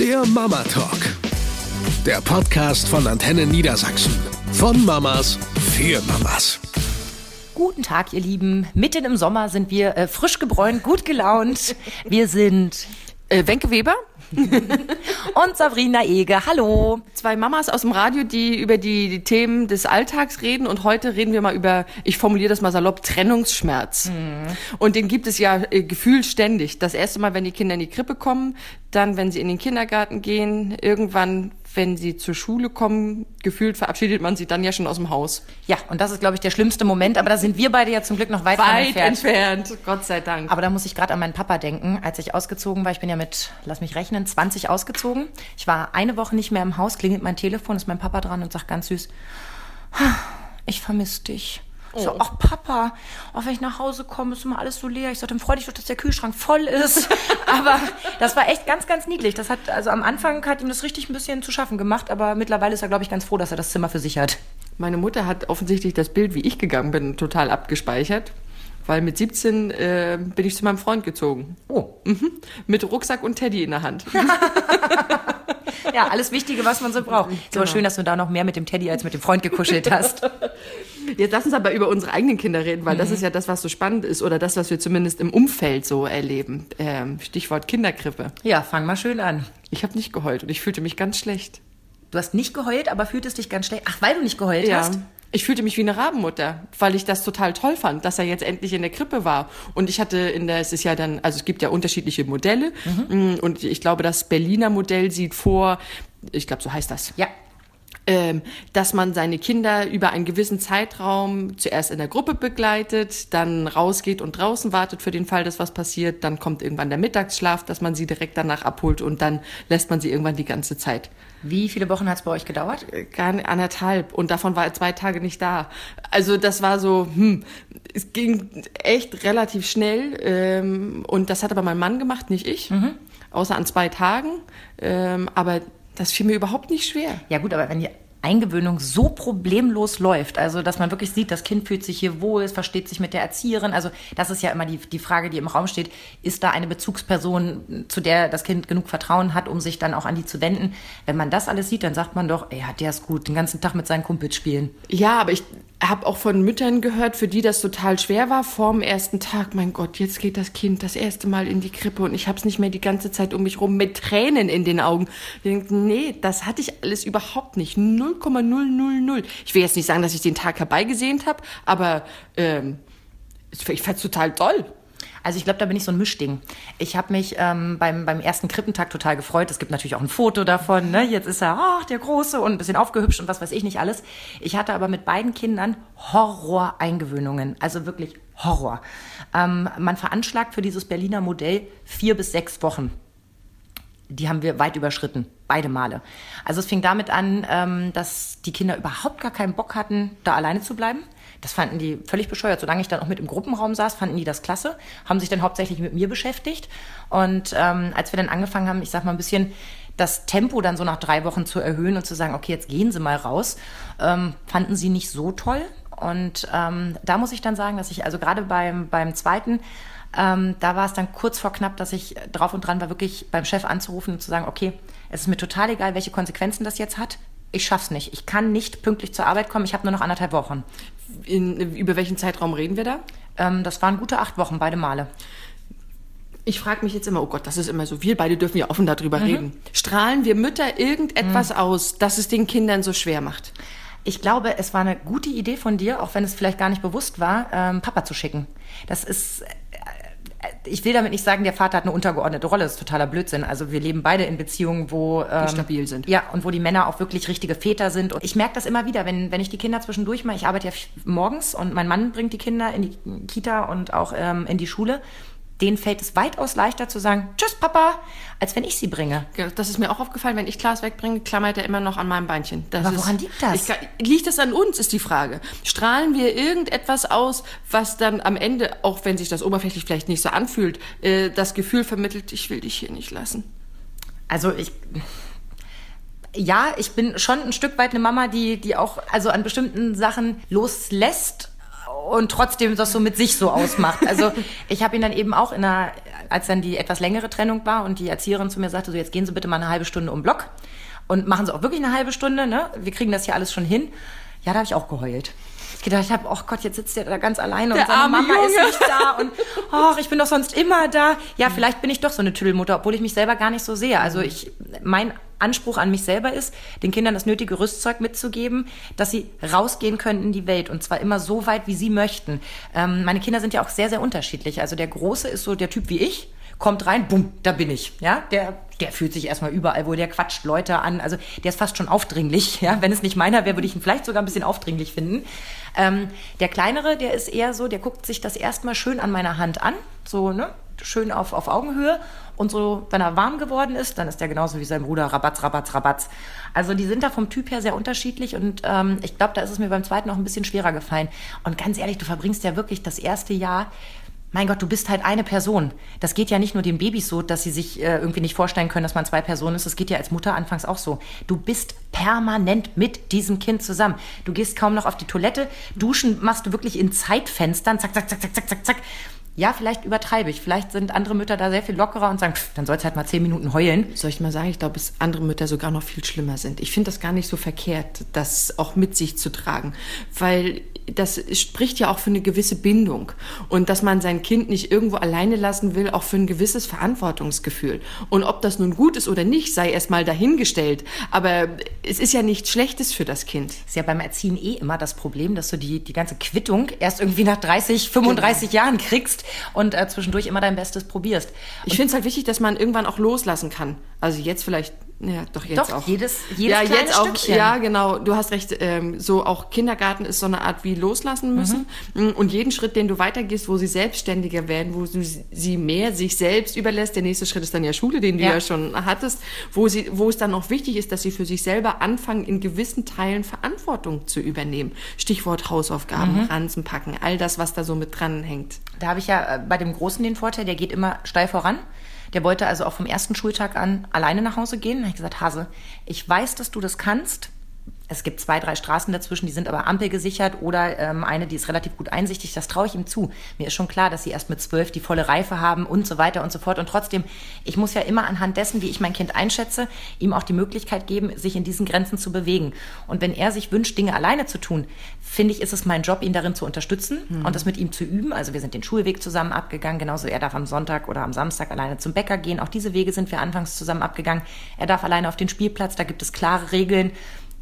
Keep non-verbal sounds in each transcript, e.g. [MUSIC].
Der Mama Talk. Der Podcast von Antenne Niedersachsen. Von Mamas für Mamas. Guten Tag, ihr Lieben. Mitten im Sommer sind wir äh, frisch gebräunt, gut gelaunt. Wir sind Äh, Wenke Weber, [LAUGHS] und Sabrina Ege. Hallo. zwei Mamas aus dem Radio, die über die, die Themen des Alltags reden. Und heute reden wir mal über, ich formuliere das mal salopp, Trennungsschmerz. Und den gibt es ja äh, gefühlt ständig. Das erste Mal, wenn die Kinder in die Krippe kommen, dann, wenn sie in den Kindergarten gehen, irgendwann, wenn sie zur Schule kommen, gefühlt verabschiedet man sie dann ja schon aus dem Haus. Ja, und das ist, glaube ich, der schlimmste Moment. Aber da sind wir beide ja zum Glück noch weit, Weit entfernt. entfernt, Gott sei Dank. Aber da muss ich gerade an meinen Papa denken, als ich ausgezogen war. Ich bin ja mit, lass mich rechnen, 20 ausgezogen. Ich war eine Woche nicht mehr im Haus, klingelt mein Telefon, ist mein Papa dran und sagt ganz süß, ich vermisse dich. Ich So, ach Papa, auch wenn ich nach Hause komme, ist immer alles so leer. Ich sagte, dann freu dich doch, dass der Kühlschrank voll ist. [LAUGHS] aber das war echt ganz, ganz niedlich. Das hat, also am Anfang hat ihm das richtig ein bisschen zu schaffen gemacht, aber mittlerweile ist er, glaube ich, ganz froh, dass er das Zimmer für sich hat. Meine Mutter hat offensichtlich das Bild, wie ich gegangen bin, total abgespeichert. Weil mit 17 äh, bin ich zu meinem Freund gezogen. Oh. Mhm. Mit Rucksack und Teddy in der Hand. [LAUGHS] Ja, alles Wichtige, was man so braucht. Ist aber schön, dass du da noch mehr mit dem Teddy als mit dem Freund gekuschelt hast. [LAUGHS] Jetzt lass uns aber über unsere eigenen Kinder reden, weil das ist ja das, was so spannend ist oder das, was wir zumindest im Umfeld so erleben. Ähm, Stichwort Kinderkrippe. Ja, fang mal schön an. Ich habe nicht geheult und ich fühlte mich ganz schlecht. Du hast nicht geheult, aber fühltest dich ganz schlecht. Ach, weil du nicht geheult hast? Ich fühlte mich wie eine Rabenmutter, weil ich das total toll fand, dass er jetzt endlich in der Krippe war. Und ich hatte in der, es ist ja dann, also es gibt ja unterschiedliche Modelle. Mm, Und ich glaube, das Berliner Modell sieht vor, ich glaube, so heißt das. Ja. Ähm, dass man seine Kinder über einen gewissen Zeitraum zuerst in der Gruppe begleitet, dann rausgeht und draußen wartet für den Fall, dass was passiert, dann kommt irgendwann der Mittagsschlaf, dass man sie direkt danach abholt und dann lässt man sie irgendwann die ganze Zeit. Wie viele Wochen hat es bei euch gedauert? Gar nicht, anderthalb und davon war er zwei Tage nicht da. Also das war so, hm, es ging echt relativ schnell ähm, und das hat aber mein Mann gemacht, nicht ich, außer an zwei Tagen, ähm, aber das fiel mir überhaupt nicht schwer. Ja gut, aber wenn die Eingewöhnung so problemlos läuft, also dass man wirklich sieht, das Kind fühlt sich hier wohl, es versteht sich mit der Erzieherin, also das ist ja immer die, die Frage, die im Raum steht, ist da eine Bezugsperson, zu der das Kind genug Vertrauen hat, um sich dann auch an die zu wenden? Wenn man das alles sieht, dann sagt man doch, ey, der ist gut, den ganzen Tag mit seinen Kumpels spielen. Ja, aber ich habe auch von Müttern gehört, für die das total schwer war vorm ersten Tag. Mein Gott, jetzt geht das Kind das erste Mal in die Krippe und ich habe es nicht mehr die ganze Zeit um mich rum mit Tränen in den Augen. Ich denk, nee, das hatte ich alles überhaupt nicht. 0,000. Ich will jetzt nicht sagen, dass ich den Tag herbeigesehnt habe, aber ähm, ich fand's total toll. Also ich glaube, da bin ich so ein Mischding. Ich habe mich ähm, beim, beim ersten Krippentag total gefreut. Es gibt natürlich auch ein Foto davon. Ne? Jetzt ist er, ach, der Große und ein bisschen aufgehübscht und was weiß ich nicht alles. Ich hatte aber mit beiden Kindern Horror-Eingewöhnungen. Also wirklich Horror. Ähm, man veranschlagt für dieses Berliner Modell vier bis sechs Wochen. Die haben wir weit überschritten, beide Male. Also es fing damit an, ähm, dass die Kinder überhaupt gar keinen Bock hatten, da alleine zu bleiben. Das fanden die völlig bescheuert. Solange ich dann auch mit im Gruppenraum saß, fanden die das klasse, haben sich dann hauptsächlich mit mir beschäftigt. Und ähm, als wir dann angefangen haben, ich sag mal ein bisschen das Tempo dann so nach drei Wochen zu erhöhen und zu sagen, okay, jetzt gehen Sie mal raus, ähm, fanden sie nicht so toll. Und ähm, da muss ich dann sagen, dass ich also gerade beim, beim zweiten, ähm, da war es dann kurz vor knapp, dass ich drauf und dran war, wirklich beim Chef anzurufen und zu sagen, okay, es ist mir total egal, welche Konsequenzen das jetzt hat. Ich schaff's nicht. Ich kann nicht pünktlich zur Arbeit kommen. Ich habe nur noch anderthalb Wochen. In, über welchen Zeitraum reden wir da? Ähm, das waren gute acht Wochen, beide Male. Ich frage mich jetzt immer, oh Gott, das ist immer so. Wir beide dürfen ja offen darüber Mhm. reden. Strahlen wir Mütter irgendetwas aus, dass es den Kindern so schwer macht? Ich glaube, es war eine gute Idee von dir, auch wenn es vielleicht gar nicht bewusst war, ähm, Papa zu schicken. Das ist. Äh, Ich will damit nicht sagen, der Vater hat eine untergeordnete Rolle. Das ist totaler Blödsinn. Also wir leben beide in Beziehungen, wo ähm, stabil sind. Ja, und wo die Männer auch wirklich richtige Väter sind. Und ich merke das immer wieder, wenn, wenn ich die Kinder zwischendurch mache. Ich arbeite ja morgens und mein Mann bringt die Kinder in die Kita und auch ähm, in die Schule. Denen fällt es weitaus leichter zu sagen, tschüss Papa, als wenn ich sie bringe. Das ist mir auch aufgefallen, wenn ich Klaas wegbringe, klammert er immer noch an meinem Beinchen. Das Aber ist, woran liegt das? Ich, liegt das an uns, ist die Frage. Strahlen wir irgendetwas aus, was dann am Ende, auch wenn sich das oberflächlich vielleicht nicht so anfühlt, äh, das Gefühl vermittelt, ich will dich hier nicht lassen? Also ich. Ja, ich bin schon ein Stück weit eine Mama, die, die auch also an bestimmten Sachen loslässt und trotzdem das so mit sich so ausmacht. Also [LAUGHS] ich habe ihn dann eben auch in einer als dann die etwas längere Trennung war und die Erzieherin zu mir sagte, so jetzt gehen Sie bitte mal eine halbe Stunde um Block und machen Sie auch wirklich eine halbe Stunde, ne? Wir kriegen das hier alles schon hin. Ja, da habe ich auch geheult. Ich gedacht habe, oh Gott, jetzt sitzt der da ganz alleine Der und seine Mama Junge. ist nicht da und oh, ich bin doch sonst immer da. Ja, vielleicht bin ich doch so eine Tüdelmutter, obwohl ich mich selber gar nicht so sehe. Also ich, mein Anspruch an mich selber ist, den Kindern das nötige Rüstzeug mitzugeben, dass sie rausgehen können in die Welt und zwar immer so weit, wie sie möchten. Ähm, meine Kinder sind ja auch sehr, sehr unterschiedlich. Also der Große ist so der Typ wie ich, kommt rein, bumm, da bin ich. Ja, der, der fühlt sich erstmal überall wohl, der quatscht Leute an. Also der ist fast schon aufdringlich. [LAUGHS] Ja, wenn es nicht meiner wäre, würde ich ihn vielleicht sogar ein bisschen aufdringlich finden. Ähm, der kleinere, der ist eher so, der guckt sich das erstmal schön an meiner Hand an, so ne, schön auf, auf Augenhöhe. Und so, wenn er warm geworden ist, dann ist er genauso wie sein Bruder Rabatz, Rabatz, Rabatz. Also die sind da vom Typ her sehr unterschiedlich und ähm, ich glaube, da ist es mir beim zweiten auch ein bisschen schwerer gefallen. Und ganz ehrlich, du verbringst ja wirklich das erste Jahr mein Gott, du bist halt eine Person. Das geht ja nicht nur den Babys so, dass sie sich äh, irgendwie nicht vorstellen können, dass man zwei Personen ist. Das geht ja als Mutter anfangs auch so. Du bist permanent mit diesem Kind zusammen. Du gehst kaum noch auf die Toilette. Duschen machst du wirklich in Zeitfenstern. Zack, zack, zack, zack, zack, zack, zack. Ja, vielleicht übertreibe ich. Vielleicht sind andere Mütter da sehr viel lockerer und sagen, pff, dann soll's halt mal zehn Minuten heulen. Soll ich mal sagen, ich glaube, dass andere Mütter sogar noch viel schlimmer sind. Ich finde das gar nicht so verkehrt, das auch mit sich zu tragen, weil das spricht ja auch für eine gewisse Bindung und dass man sein Kind nicht irgendwo alleine lassen will, auch für ein gewisses Verantwortungsgefühl. Und ob das nun gut ist oder nicht, sei erstmal dahingestellt. Aber es ist ja nichts Schlechtes für das Kind. Ist ja beim Erziehen eh immer das Problem, dass du die, die ganze Quittung erst irgendwie nach 30, 35 Jahren kriegst und äh, zwischendurch immer dein Bestes probierst. Ich finde es halt wichtig, dass man irgendwann auch loslassen kann. Also jetzt vielleicht, ja, doch jetzt Doch, auch. jedes- jedes ja, kleine jetzt auch, Stückchen. Ja, genau. Du hast recht. Ähm, so auch Kindergarten ist so eine Art wie loslassen müssen. Mhm. Und jeden Schritt, den du weitergehst, wo sie selbstständiger werden, wo du sie mehr sich selbst überlässt. Der nächste Schritt ist dann ja Schule, den du Ja. ja, schon hattest, wo sie, wo es dann auch wichtig ist, dass sie für sich selber anfangen, in gewissen Teilen Verantwortung zu übernehmen. Stichwort Hausaufgaben, Mhm. Ranzen packen, all das, was da so mit dran hängt. Da habe ich ja äh, bei dem Großen den Vorteil, der geht immer steil voran. Der wollte also auch vom ersten Schultag an alleine nach Hause gehen. Da habe ich gesagt, Hase, ich weiß, dass du das kannst. Es gibt zwei, drei Straßen dazwischen, die sind aber ampelgesichert oder ähm, eine, die ist relativ gut einsichtig. Das traue ich ihm zu. Mir ist schon klar, dass sie erst mit zwölf die volle Reife haben und so weiter und so fort. Und trotzdem, ich muss ja immer anhand dessen, wie ich mein Kind einschätze, ihm auch die Möglichkeit geben, sich in diesen Grenzen zu bewegen. Und wenn er sich wünscht, Dinge alleine zu tun, finde ich, ist es mein Job, ihn darin zu unterstützen und das mit ihm zu üben. Also wir sind den Schulweg zusammen abgegangen. Genauso er darf am Sonntag oder am Samstag alleine zum Bäcker gehen. Auch diese Wege sind wir anfangs zusammen abgegangen. Er darf alleine auf den Spielplatz. Da gibt es klare Regeln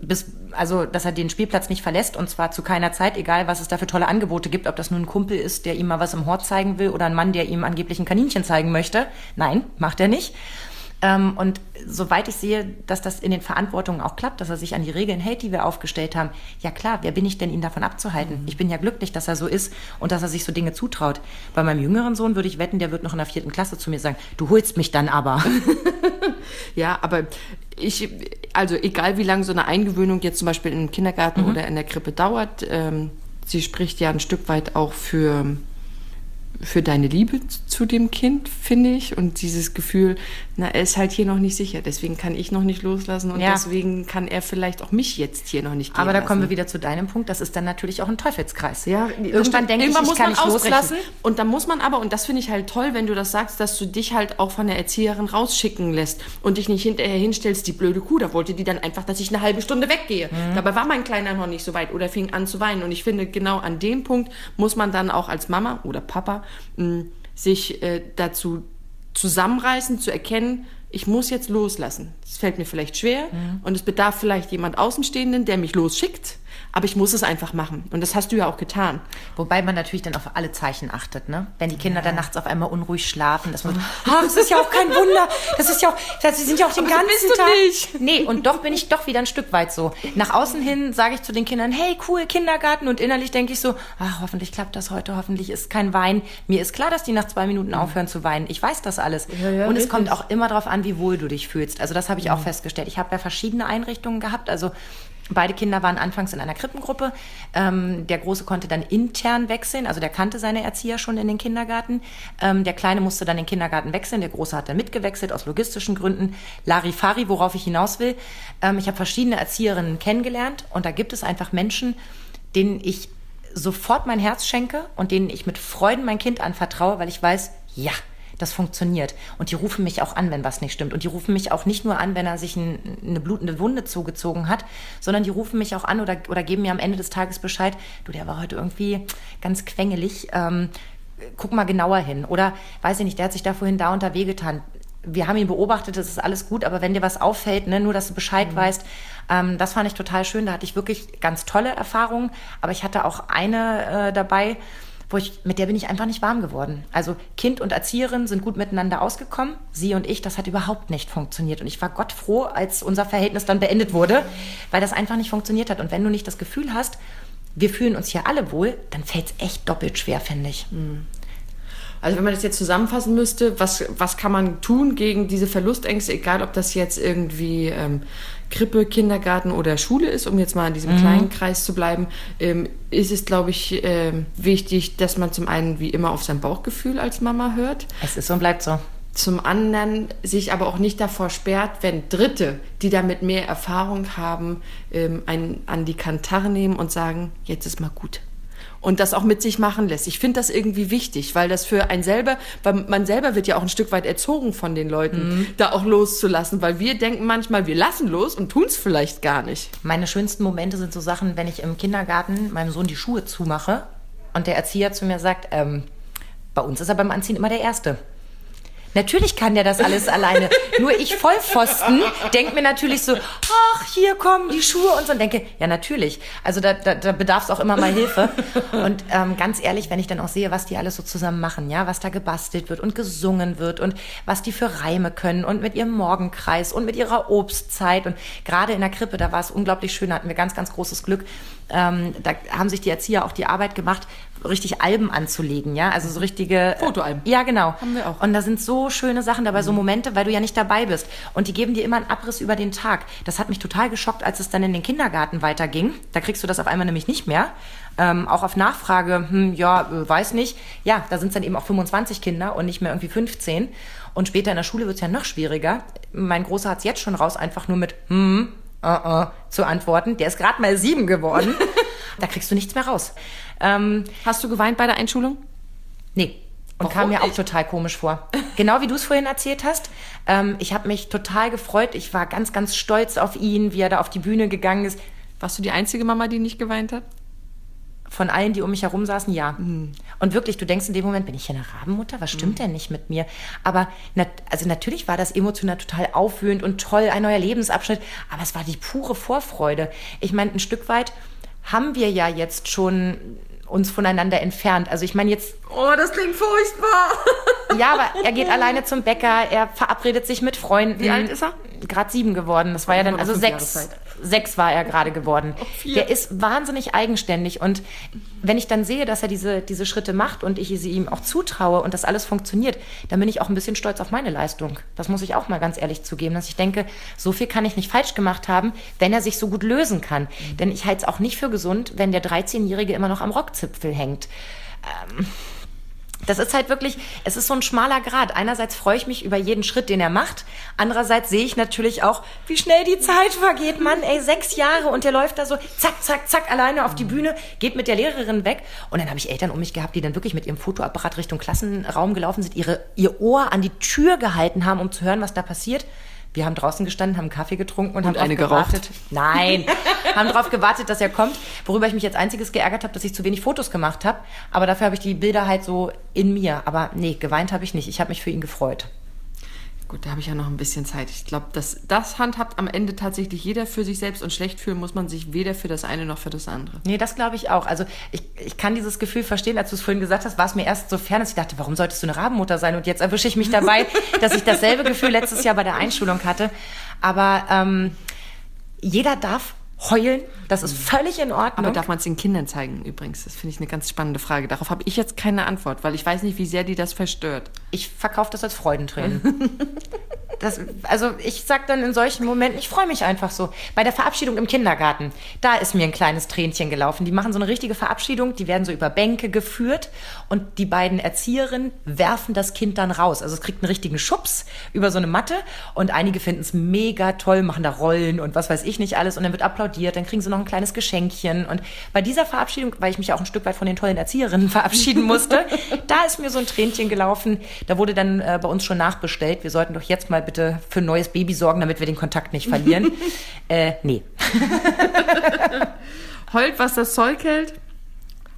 bis, also, dass er den Spielplatz nicht verlässt und zwar zu keiner Zeit, egal was es da für tolle Angebote gibt, ob das nun ein Kumpel ist, der ihm mal was im Hort zeigen will oder ein Mann, der ihm angeblich ein Kaninchen zeigen möchte. Nein, macht er nicht. Ähm, und soweit ich sehe, dass das in den Verantwortungen auch klappt, dass er sich an die Regeln hält, die wir aufgestellt haben, ja klar, wer bin ich denn, ihn davon abzuhalten? Ich bin ja glücklich, dass er so ist und dass er sich so Dinge zutraut. Bei meinem jüngeren Sohn würde ich wetten, der wird noch in der vierten Klasse zu mir sagen, du holst mich dann aber. [LAUGHS] Ja, aber ich, also egal wie lange so eine Eingewöhnung jetzt zum Beispiel im Kindergarten Mhm. oder in der Krippe dauert, ähm, sie spricht ja ein Stück weit auch für, für deine Liebe zu dem Kind, finde ich. Und dieses Gefühl, na, er ist halt hier noch nicht sicher, deswegen kann ich noch nicht loslassen und Ja. deswegen kann er vielleicht auch mich jetzt hier noch nicht gehen Aber da lassen. kommen wir wieder zu deinem Punkt, das ist dann natürlich auch ein Teufelskreis. Ja, irgendwann denke ich, ich kann nicht ausbrechen. loslassen. Und dann muss man aber, und das finde ich halt toll, wenn du das sagst, dass du dich halt auch von der Erzieherin rausschicken lässt und dich nicht hinterher hinstellst, die blöde Kuh, da wollte die dann einfach, dass ich eine halbe Stunde weggehe. Mhm. Dabei war mein Kleiner noch nicht so weit oder fing an zu weinen. Und ich finde, genau an dem Punkt muss man dann auch als Mama oder Papa mh, sich äh, dazu zusammenreißen, zu erkennen, ich muss jetzt loslassen. Es fällt mir vielleicht schwer Mhm. und es bedarf vielleicht jemand Außenstehenden, der mich losschickt, aber ich muss es einfach machen. Und das hast du ja auch getan. Wobei man natürlich dann auf alle Zeichen achtet, ne? Wenn die Kinder dann nachts auf einmal unruhig schlafen, dass man so, ah, das ist ja auch kein Wunder. Das ist ja auch, das- sie sind ja auch den Aber ganzen Tag. nicht. Nee, und doch bin ich doch wieder ein Stück weit so. Nach außen hin sage ich zu den Kindern, hey, cool, Kindergarten. Und innerlich denke ich so, ach, hoffentlich klappt das heute, hoffentlich ist kein Wein. Mir ist klar, dass die nach zwei Minuten aufhören zu weinen. Ich weiß das alles. Ja, ja, und es kommt auch immer darauf an, wie wohl du dich fühlst. Also das habe ich auch festgestellt. Ich habe ja verschiedene Einrichtungen gehabt. Also Beide Kinder waren anfangs in einer Krippengruppe. Ähm, der Große konnte dann intern wechseln, also der kannte seine Erzieher schon in den Kindergarten. Ähm, der Kleine musste dann den Kindergarten wechseln. Der Große hat dann mitgewechselt aus logistischen Gründen. Larifari, worauf ich hinaus will. Ähm, ich habe verschiedene Erzieherinnen kennengelernt und da gibt es einfach Menschen, denen ich sofort mein Herz schenke und denen ich mit Freuden mein Kind anvertraue, weil ich weiß, ja, Das funktioniert. Und die rufen mich auch an, wenn was nicht stimmt. Und die rufen mich auch nicht nur an, wenn er sich ein, eine blutende Wunde zugezogen hat, sondern die rufen mich auch an oder, oder geben mir am Ende des Tages Bescheid, du, der war heute irgendwie ganz quengelig. Ähm, guck mal genauer hin. Oder weiß ich nicht, der hat sich da vorhin da und da wehgetan. Wir haben ihn beobachtet, das ist alles gut, aber wenn dir was auffällt, ne, nur dass du Bescheid mhm. weißt, ähm, das fand ich total schön. Da hatte ich wirklich ganz tolle Erfahrungen, aber ich hatte auch eine äh, dabei, wo ich, mit der bin ich einfach nicht warm geworden. Also Kind und Erzieherin sind gut miteinander ausgekommen. Sie und ich, das hat überhaupt nicht funktioniert. Und ich war Gott froh, als unser Verhältnis dann beendet wurde, weil das einfach nicht funktioniert hat. Und wenn du nicht das Gefühl hast, wir fühlen uns hier alle wohl, dann fällt es echt doppelt schwer, finde ich. Mhm. Also wenn man das jetzt zusammenfassen müsste, was, was kann man tun gegen diese Verlustängste, egal ob das jetzt irgendwie ähm, Krippe, Kindergarten oder Schule ist, um jetzt mal in diesem mhm. kleinen Kreis zu bleiben, ähm, ist es, glaube ich, äh, wichtig, dass man zum einen wie immer auf sein Bauchgefühl als Mama hört. Es ist und bleibt so. Zum anderen sich aber auch nicht davor sperrt, wenn Dritte, die damit mehr Erfahrung haben, ähm, einen an die Kantare nehmen und sagen, jetzt ist mal gut und das auch mit sich machen lässt. Ich finde das irgendwie wichtig, weil das für einen selber, weil man selber wird ja auch ein Stück weit erzogen von den Leuten, mhm. da auch loszulassen, weil wir denken manchmal, wir lassen los und tun es vielleicht gar nicht. Meine schönsten Momente sind so Sachen, wenn ich im Kindergarten meinem Sohn die Schuhe zumache und der Erzieher zu mir sagt, ähm, bei uns ist er beim Anziehen immer der Erste. Natürlich kann der das alles alleine. Nur ich Vollpfosten denke mir natürlich so, ach, hier kommen die Schuhe und so. Und denke, ja, natürlich. Also da, da, da bedarf es auch immer mal Hilfe. Und ähm, ganz ehrlich, wenn ich dann auch sehe, was die alles so zusammen machen, ja, was da gebastelt wird und gesungen wird und was die für Reime können und mit ihrem Morgenkreis und mit ihrer Obstzeit. Und gerade in der Krippe, da war es unglaublich schön, hatten wir ganz, ganz großes Glück. Ähm, da haben sich die Erzieher auch die Arbeit gemacht, richtig Alben anzulegen, ja, also so richtige Fotoalben. Ja, genau. Haben wir auch. Und da sind so schöne Sachen dabei, so Momente, weil du ja nicht dabei bist. Und die geben dir immer einen Abriss über den Tag. Das hat mich total geschockt, als es dann in den Kindergarten weiterging. Da kriegst du das auf einmal nämlich nicht mehr. Ähm, auch auf Nachfrage, hm, ja, äh, weiß nicht. Ja, da sind es dann eben auch 25 Kinder und nicht mehr irgendwie 15. Und später in der Schule wird es ja noch schwieriger. Mein Großer hat es jetzt schon raus, einfach nur mit hm, uh -uh, zu antworten. Der ist gerade mal sieben geworden. [LAUGHS] da kriegst du nichts mehr raus. Ähm, Hast du geweint bei der Einschulung? Nee. Und Warum kam mir auch total komisch vor. Genau wie du es vorhin erzählt hast. Ähm, ich habe mich total gefreut. Ich war ganz, ganz stolz auf ihn, wie er da auf die Bühne gegangen ist. Warst du die einzige Mama, die nicht geweint hat? Von allen, die um mich herum saßen, ja. Mhm. Und wirklich, du denkst in dem Moment, bin ich hier eine Rabenmutter? Was stimmt mhm. denn nicht mit mir? Aber nat also natürlich war das emotional total aufwühlend und toll, ein neuer Lebensabschnitt. Aber es war die pure Vorfreude. Ich meine, ein Stück weit haben wir ja jetzt schon uns voneinander entfernt. Also ich meine jetzt. Oh, das klingt furchtbar. [LAUGHS] ja, aber er geht alleine zum Bäcker, er verabredet sich mit Freunden. Wie alt ist er? Gerade sieben geworden. Das war ja dann, also sechs, sechs war er gerade geworden. Oh, der ist wahnsinnig eigenständig. Und wenn ich dann sehe, dass er diese, diese Schritte macht und ich sie ihm auch zutraue und das alles funktioniert, dann bin ich auch ein bisschen stolz auf meine Leistung. Das muss ich auch mal ganz ehrlich zugeben, dass ich denke, so viel kann ich nicht falsch gemacht haben, wenn er sich so gut lösen kann. Mhm. Denn ich halte es auch nicht für gesund, wenn der 13-Jährige immer noch am Rockzipfel hängt. Ähm, das ist halt wirklich, es ist so ein schmaler Grad. Einerseits freue ich mich über jeden Schritt, den er macht. Andererseits sehe ich natürlich auch, wie schnell die Zeit vergeht. Mann, ey, sechs Jahre und der läuft da so zack, zack, zack alleine auf die Bühne, geht mit der Lehrerin weg. Und dann habe ich Eltern um mich gehabt, die dann wirklich mit ihrem Fotoapparat Richtung Klassenraum gelaufen sind, ihre, ihr Ohr an die Tür gehalten haben, um zu hören, was da passiert. Wir haben draußen gestanden, haben Kaffee getrunken und, und haben eine. Geraucht. Nein, [LAUGHS] haben darauf gewartet, dass er kommt. Worüber ich mich jetzt einziges geärgert habe, dass ich zu wenig Fotos gemacht habe. Aber dafür habe ich die Bilder halt so in mir. Aber nee, geweint habe ich nicht. Ich habe mich für ihn gefreut. Gut, da habe ich ja noch ein bisschen Zeit. Ich glaube, das, das handhabt am Ende tatsächlich jeder für sich selbst und schlecht fühlen muss man sich weder für das eine noch für das andere. Nee, das glaube ich auch. Also ich, ich kann dieses Gefühl verstehen, als du es vorhin gesagt hast, war es mir erst so fern, dass ich dachte, warum solltest du eine Rabenmutter sein? Und jetzt erwische ich mich dabei, [LAUGHS] dass ich dasselbe Gefühl letztes Jahr bei der Einschulung hatte. Aber ähm, jeder darf heulen. Das ist völlig in Ordnung. Aber darf man es den Kindern zeigen übrigens? Das finde ich eine ganz spannende Frage. Darauf habe ich jetzt keine Antwort, weil ich weiß nicht, wie sehr die das verstört. Ich verkaufe das als Freudentränen. [LAUGHS] das, also ich sag dann in solchen Momenten, ich freue mich einfach so. Bei der Verabschiedung im Kindergarten, da ist mir ein kleines Tränchen gelaufen. Die machen so eine richtige Verabschiedung, die werden so über Bänke geführt und die beiden Erzieherinnen werfen das Kind dann raus. Also es kriegt einen richtigen Schubs über so eine Matte und einige finden es mega toll, machen da Rollen und was weiß ich nicht alles und dann wird applaudiert, dann kriegen sie noch ein kleines Geschenkchen und bei dieser Verabschiedung, weil ich mich ja auch ein Stück weit von den tollen Erzieherinnen [LAUGHS] verabschieden musste, da ist mir so ein Tränchen gelaufen. Da wurde dann äh, bei uns schon nachbestellt. Wir sollten doch jetzt mal bitte für ein neues Baby sorgen, damit wir den Kontakt nicht verlieren. [LAUGHS] äh, nee. [LAUGHS] Heult, was das Zeug hält.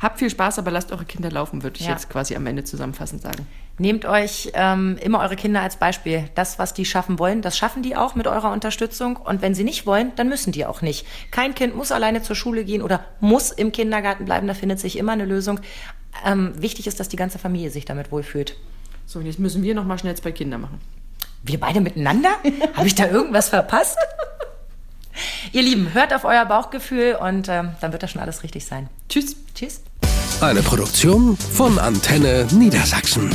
Habt viel Spaß, aber lasst eure Kinder laufen, würde ich Ja. jetzt quasi am Ende zusammenfassend sagen. Nehmt euch ähm, immer eure Kinder als Beispiel. Das, was die schaffen wollen, das schaffen die auch mit eurer Unterstützung. Und wenn sie nicht wollen, dann müssen die auch nicht. Kein Kind muss alleine zur Schule gehen oder muss im Kindergarten bleiben. Da findet sich immer eine Lösung. Ähm, wichtig ist, dass die ganze Familie sich damit wohlfühlt. So, und jetzt müssen wir noch mal schnell zwei Kinder machen. Wir beide miteinander? Habe ich da irgendwas verpasst? Ihr Lieben, hört auf euer Bauchgefühl und ähm, dann wird das schon alles richtig sein. Tschüss. Tschüss. Eine Produktion von Antenne Niedersachsen.